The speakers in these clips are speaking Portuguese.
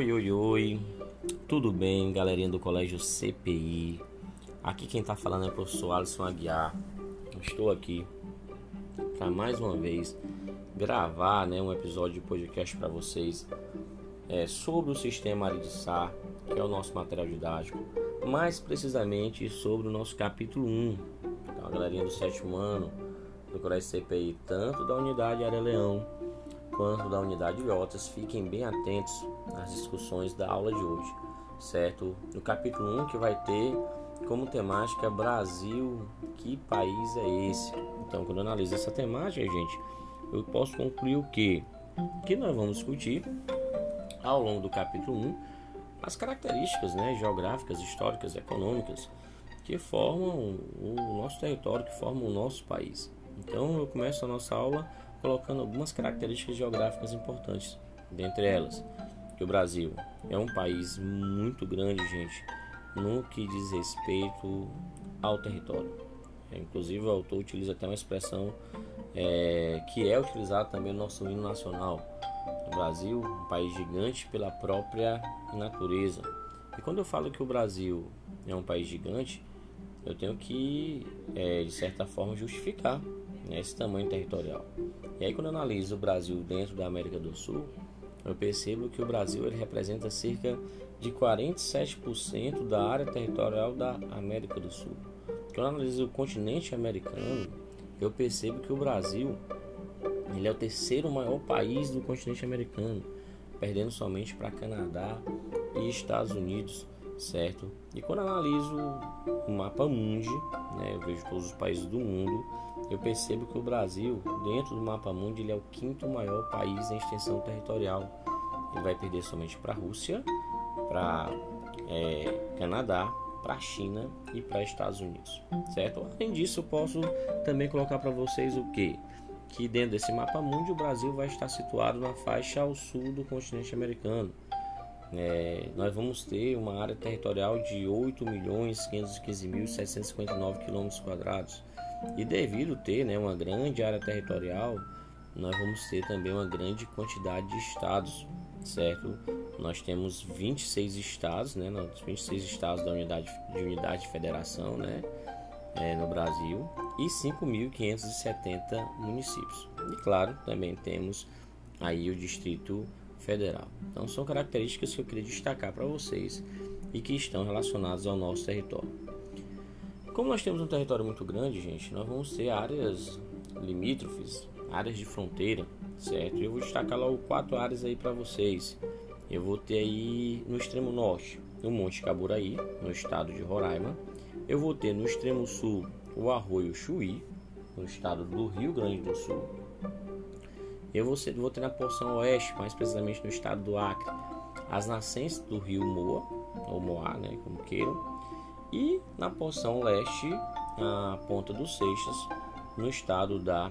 Oi, oi, oi. Tudo bem, galerinha do Colégio CPI? Aqui quem tá falando é o professor Alisson Aguiar. Estou aqui para mais uma vez gravar né, um episódio de podcast para vocês é, sobre o sistema Aridissar, que é o nosso material didático, mais precisamente sobre o nosso capítulo 1. Então, a galerinha do sétimo ano do Colégio CPI, tanto da unidade Área Leão quanto da unidade Iotas, fiquem bem atentos às discussões da aula de hoje, certo? No capítulo 1 que vai ter como temática Brasil, que país é esse? Então, quando analiso essa temática, gente, eu posso concluir o que? Que nós vamos discutir ao longo do capítulo 1 as características né, geográficas, históricas, econômicas que formam o nosso território, que formam o nosso país. Então, eu começo a nossa aula colocando algumas características geográficas importantes. Dentre elas, que o Brasil é um país muito grande, gente, no que diz respeito ao território. É, inclusive, o autor utiliza até uma expressão é, que é utilizada também no nosso hino nacional. O Brasil, um país gigante pela própria natureza. E quando eu falo que o Brasil é um país gigante, eu tenho que, é, de certa forma, justificar esse tamanho territorial. E aí quando eu analiso o Brasil dentro da América do Sul, eu percebo que o Brasil ele representa cerca de 47% da área territorial da América do Sul. Quando eu analiso o continente americano, eu percebo que o Brasil ele é o terceiro maior país do continente americano, perdendo somente para Canadá e Estados Unidos, certo? E quando eu analiso o mapa mundi, né, eu vejo todos os países do mundo, eu percebo que o Brasil, dentro do mapa mundi, ele é o quinto maior país em extensão territorial. Ele vai perder somente para a Rússia, para é, Canadá, para a China e para Estados Unidos, certo? Além disso, eu posso também colocar para vocês o que? Que dentro desse mapa mundi o Brasil vai estar situado na faixa ao sul do continente americano. É, nós vamos ter uma área territorial de 8.515.759 km quadrados e devido ter né, uma grande área territorial, nós vamos ter também uma grande quantidade de estados, certo? Nós temos 26 estados, né, 26 estados da unidade de unidade de federação, né, é, no Brasil e 5.570 municípios. E claro, também temos aí o Distrito Federal. Então são características que eu queria destacar para vocês e que estão relacionadas ao nosso território. Como nós temos um território muito grande, gente, nós vamos ter áreas limítrofes, áreas de fronteira, certo? Eu vou destacar logo quatro áreas aí para vocês. Eu vou ter aí no extremo norte o Monte Caburaí, no estado de Roraima. Eu vou ter no extremo sul o Arroio Chuí, no estado do Rio Grande do Sul. Eu vou, ter na porção oeste, mais precisamente no estado do Acre, as nascentes do rio Moa, ou Moá, né, como queiram. E na porção leste, a Ponta dos Seixas, no estado da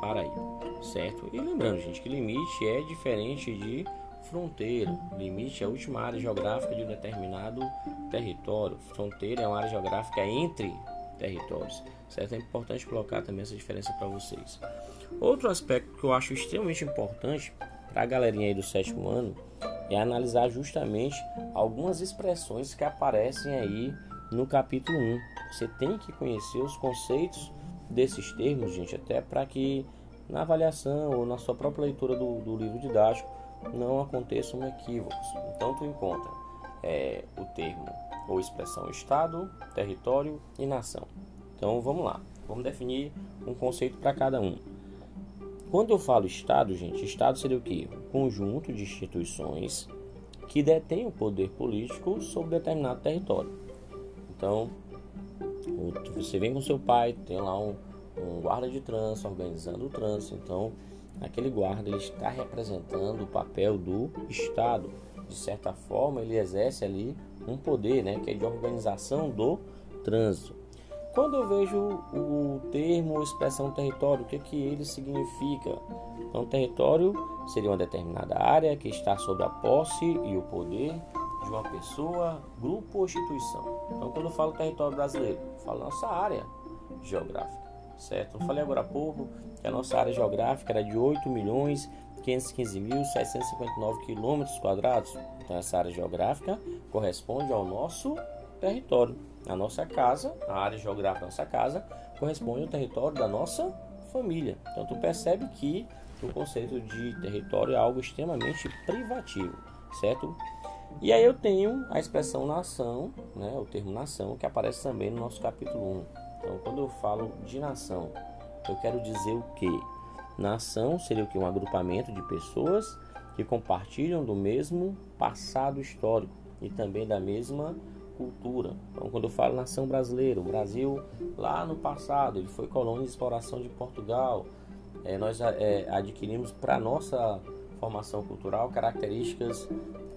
Paraíba, certo? E lembrando, gente, que limite é diferente de fronteira. Limite é a última área geográfica de um determinado território. Fronteira é uma área geográfica entre territórios, certo? É importante colocar também essa diferença para vocês. Outro aspecto que eu acho extremamente importante para a galerinha aí do sétimo ano é analisar justamente algumas expressões que aparecem aí no capítulo 1. Você tem que conhecer os conceitos desses termos, gente, até para que na avaliação ou na sua própria leitura do, do livro didático não aconteçam equívocos. Então, tu encontra é, o termo ou expressão Estado, território e nação. Então, vamos lá. Vamos definir um conceito para cada um. Quando eu falo Estado, gente, Estado seria o quê? Um conjunto de instituições que detêm o poder político sobre determinado território. Então, você vem com seu pai, tem lá um, um guarda de trânsito organizando o trânsito. Então, aquele guarda ele está representando o papel do Estado. De certa forma, ele exerce ali um poder, né, que é de organização do trânsito. Quando eu vejo o termo ou expressão território, o que, é que ele significa? Então, território seria uma determinada área que está sob a posse e o poder de uma pessoa, grupo ou instituição. Então, quando eu falo território brasileiro, eu falo nossa área geográfica, certo? Eu falei agora há pouco que a nossa área geográfica era de 8 milhões 515.759 quilômetros quadrados. Então, essa área geográfica corresponde ao nosso território. A nossa casa, a área geográfica da nossa casa, corresponde ao território da nossa família. Então, tu percebe que o conceito de território é algo extremamente privativo, certo? E aí eu tenho a expressão nação, né, o termo nação, que aparece também no nosso capítulo 1. Então, quando eu falo de nação, eu quero dizer o quê? Nação seria o que? Um agrupamento de pessoas que compartilham do mesmo passado histórico e também da mesma cultura. Então, quando eu falo nação brasileira, o Brasil lá no passado ele foi colônia de exploração de Portugal. É, nós é, adquirimos para nossa formação cultural características,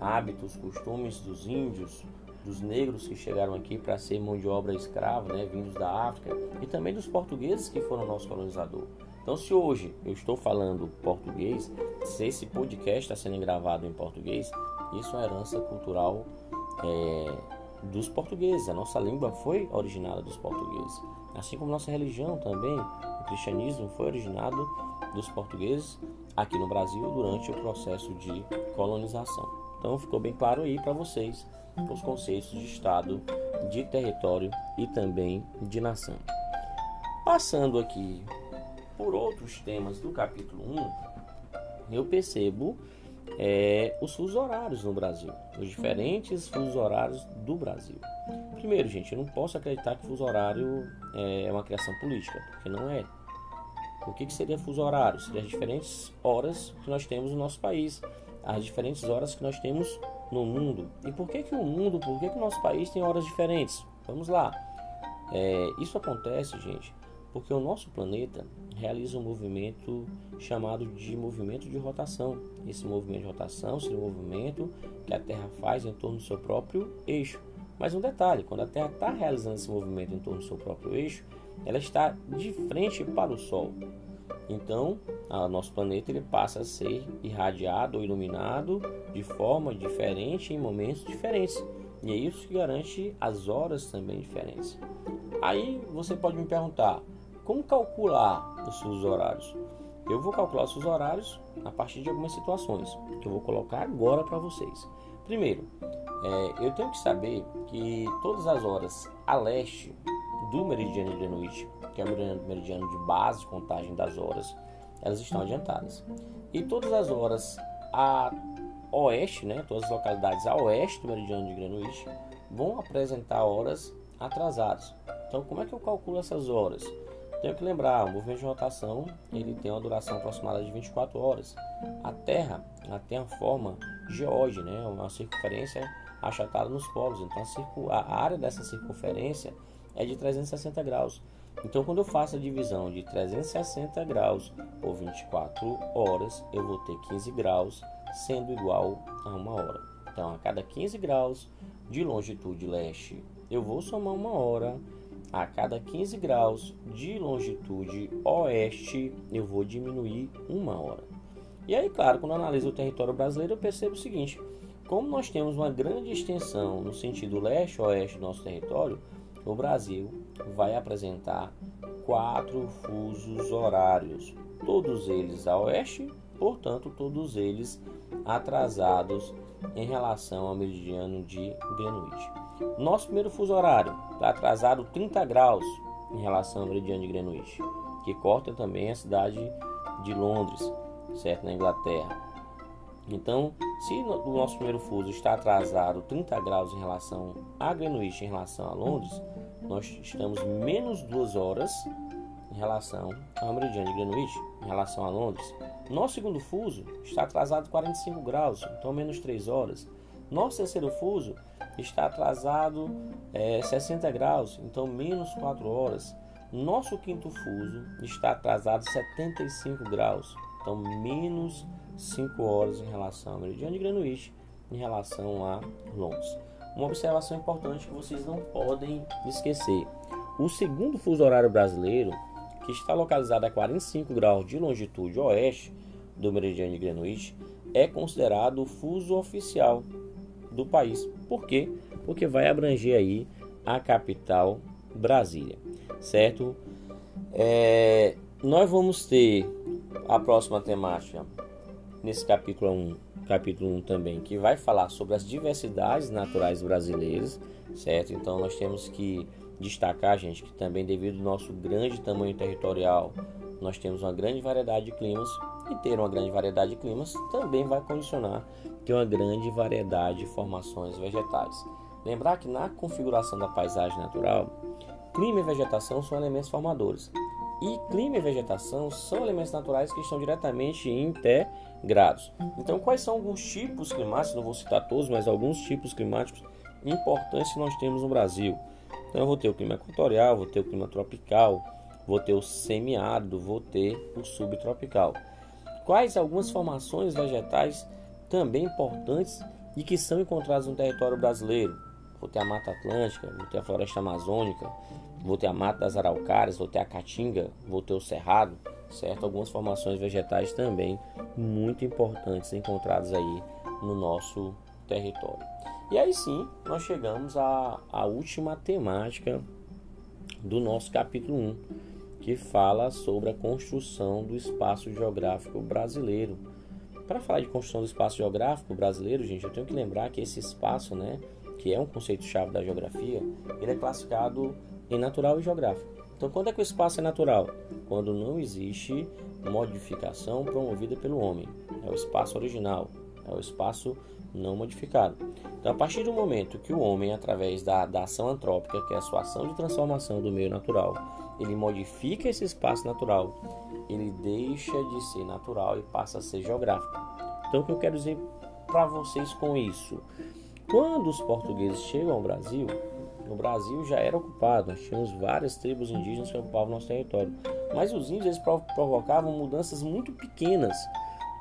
hábitos, costumes dos índios, dos negros que chegaram aqui para ser mão de obra escrava, né, vindos da África, e também dos portugueses que foram nosso colonizador. Então, se hoje eu estou falando português, se esse podcast está sendo gravado em português, isso é herança cultural é, dos portugueses. A nossa língua foi originada dos portugueses. Assim como nossa religião também, o cristianismo foi originado dos portugueses aqui no Brasil durante o processo de colonização. Então ficou bem claro aí para vocês os conceitos de Estado, de território e também de nação. Passando aqui por outros temas do capítulo 1, eu percebo é, os fusos horários no Brasil, os diferentes fusos horários do Brasil. Primeiro, gente, eu não posso acreditar que fuso horário é uma criação política, porque não é. O que, que seria fuso horário? Seria as diferentes horas que nós temos no nosso país, as diferentes horas que nós temos no mundo. E por que, que o mundo, por que, que o nosso país tem horas diferentes? Vamos lá. É, isso acontece, gente, porque o nosso planeta realiza um movimento chamado de movimento de rotação. Esse movimento de rotação seria um movimento que a Terra faz em torno do seu próprio eixo. Mas um detalhe: quando a Terra está realizando esse movimento em torno do seu próprio eixo, ela está de frente para o Sol. Então, nosso planeta ele passa a ser irradiado ou iluminado de forma diferente em momentos diferentes. E é isso que garante as horas também diferentes. Aí você pode me perguntar, como calcular os seus horários? Eu vou calcular os seus horários a partir de algumas situações que eu vou colocar agora para vocês. Primeiro, é, eu tenho que saber que todas as horas a leste do meridiano de Greenwich, que é o meridiano de base contagem das horas, elas estão adiantadas. E todas as horas a oeste, né, todas as localidades a oeste do meridiano de Greenwich, vão apresentar horas atrasadas. Então, como é que eu calculo essas horas? Tenho que lembrar, o movimento de rotação ele tem uma duração aproximada de 24 horas. A Terra ela tem a forma geóide, né, uma circunferência achatada nos polos. Então a, a área dessa circunferência é de 360 graus. Então quando eu faço a divisão de 360 graus por 24 horas, eu vou ter 15 graus sendo igual a uma hora. Então a cada 15 graus de longitude leste, eu vou somar uma hora a cada 15 graus de longitude oeste, eu vou diminuir uma hora. E aí, claro, quando eu analiso o território brasileiro, eu percebo o seguinte: como nós temos uma grande extensão no sentido leste-oeste do nosso território, o Brasil vai apresentar quatro fusos horários, todos eles a oeste, portanto, todos eles atrasados em relação ao meridiano de Greenwich. Nosso primeiro fuso horário está atrasado 30 graus em relação ao meridiano de Greenwich, que corta também a cidade de Londres, certo, na Inglaterra. Então, se o nosso primeiro fuso está atrasado 30 graus em relação a Greenwich em relação a Londres, nós estamos menos duas horas em relação ao meridiano de Greenwich, em relação a Londres. Nosso segundo fuso está atrasado 45 graus, então menos 3 horas. Nosso terceiro fuso está atrasado é, 60 graus, então menos 4 horas. Nosso quinto fuso está atrasado 75 graus, então menos 5 horas em relação ao meridiano de Greenwich, em relação a Londres. Uma observação importante que vocês não podem esquecer: o segundo fuso horário brasileiro, que está localizado a 45 graus de longitude oeste do meridiano de Greenwich, é considerado o fuso oficial do país. Por quê? Porque vai abranger aí a capital Brasília, certo? É, nós vamos ter a próxima temática nesse capítulo 1, capítulo 1 também, que vai falar sobre as diversidades naturais brasileiras, certo? Então nós temos que destacar, gente, que também devido ao nosso grande tamanho territorial, nós temos uma grande variedade de climas e ter uma grande variedade de climas também vai condicionar ter uma grande variedade de formações vegetais. Lembrar que na configuração da paisagem natural, clima e vegetação são elementos formadores. E clima e vegetação são elementos naturais que estão diretamente integrados. Então, quais são alguns tipos climáticos? Não vou citar todos, mas alguns tipos climáticos importantes que nós temos no Brasil. Então, eu vou ter o clima equatorial, vou ter o clima tropical, vou ter o semiárido, vou ter o subtropical. Quais algumas formações vegetais também importantes e que são encontradas no território brasileiro? Vou ter a Mata Atlântica, vou ter a Floresta Amazônica, vou ter a Mata das Araucárias, vou ter a Caatinga, vou ter o Cerrado, certo? Algumas formações vegetais também muito importantes encontradas aí no nosso território. E aí sim, nós chegamos à, à última temática do nosso capítulo 1, que fala sobre a construção do espaço geográfico brasileiro. Para falar de construção do espaço geográfico brasileiro, gente, eu tenho que lembrar que esse espaço, né, que é um conceito-chave da geografia, ele é classificado em natural e geográfico. Então, quando é que o espaço é natural? Quando não existe modificação promovida pelo homem. É o espaço original, é o espaço não modificado. Então, a partir do momento que o homem, através da, da ação antrópica, que é a sua ação de transformação do meio natural, ele modifica esse espaço natural, ele deixa de ser natural e passa a ser geográfico. Então, o que eu quero dizer para vocês com isso? Quando os portugueses chegam ao Brasil, o Brasil já era ocupado, nós tínhamos várias tribos indígenas que ocupavam nosso território. Mas os índios eles provocavam mudanças muito pequenas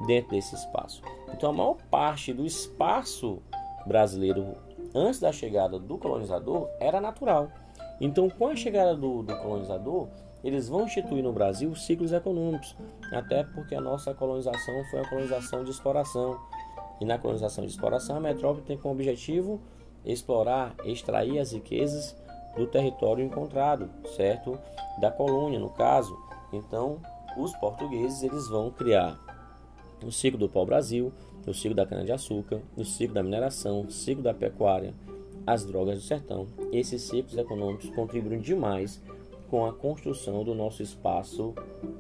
dentro desse espaço. Então a maior parte do espaço brasileiro antes da chegada do colonizador era natural. Então com a chegada do, do colonizador, eles vão instituir no Brasil ciclos econômicos, até porque a nossa colonização foi uma colonização de exploração. E na colonização de exploração, a metrópole tem como objetivo explorar, extrair as riquezas do território encontrado, certo? Da colônia, no caso. Então, os portugueses eles vão criar o ciclo do pau-brasil, o ciclo da cana-de-açúcar, o ciclo da mineração, o ciclo da pecuária, as drogas do sertão. Esses ciclos econômicos contribuem demais com a construção do nosso espaço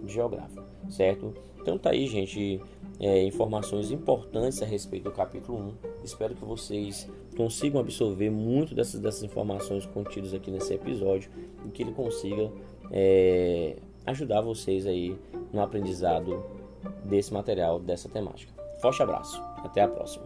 geográfico, certo? Então tá aí, gente, é, informações importantes a respeito do capítulo 1. Espero que vocês consigam absorver muito dessas, dessas informações contidas aqui nesse episódio e que ele consiga é, ajudar vocês aí no aprendizado desse material, dessa temática. Forte abraço, até a próxima.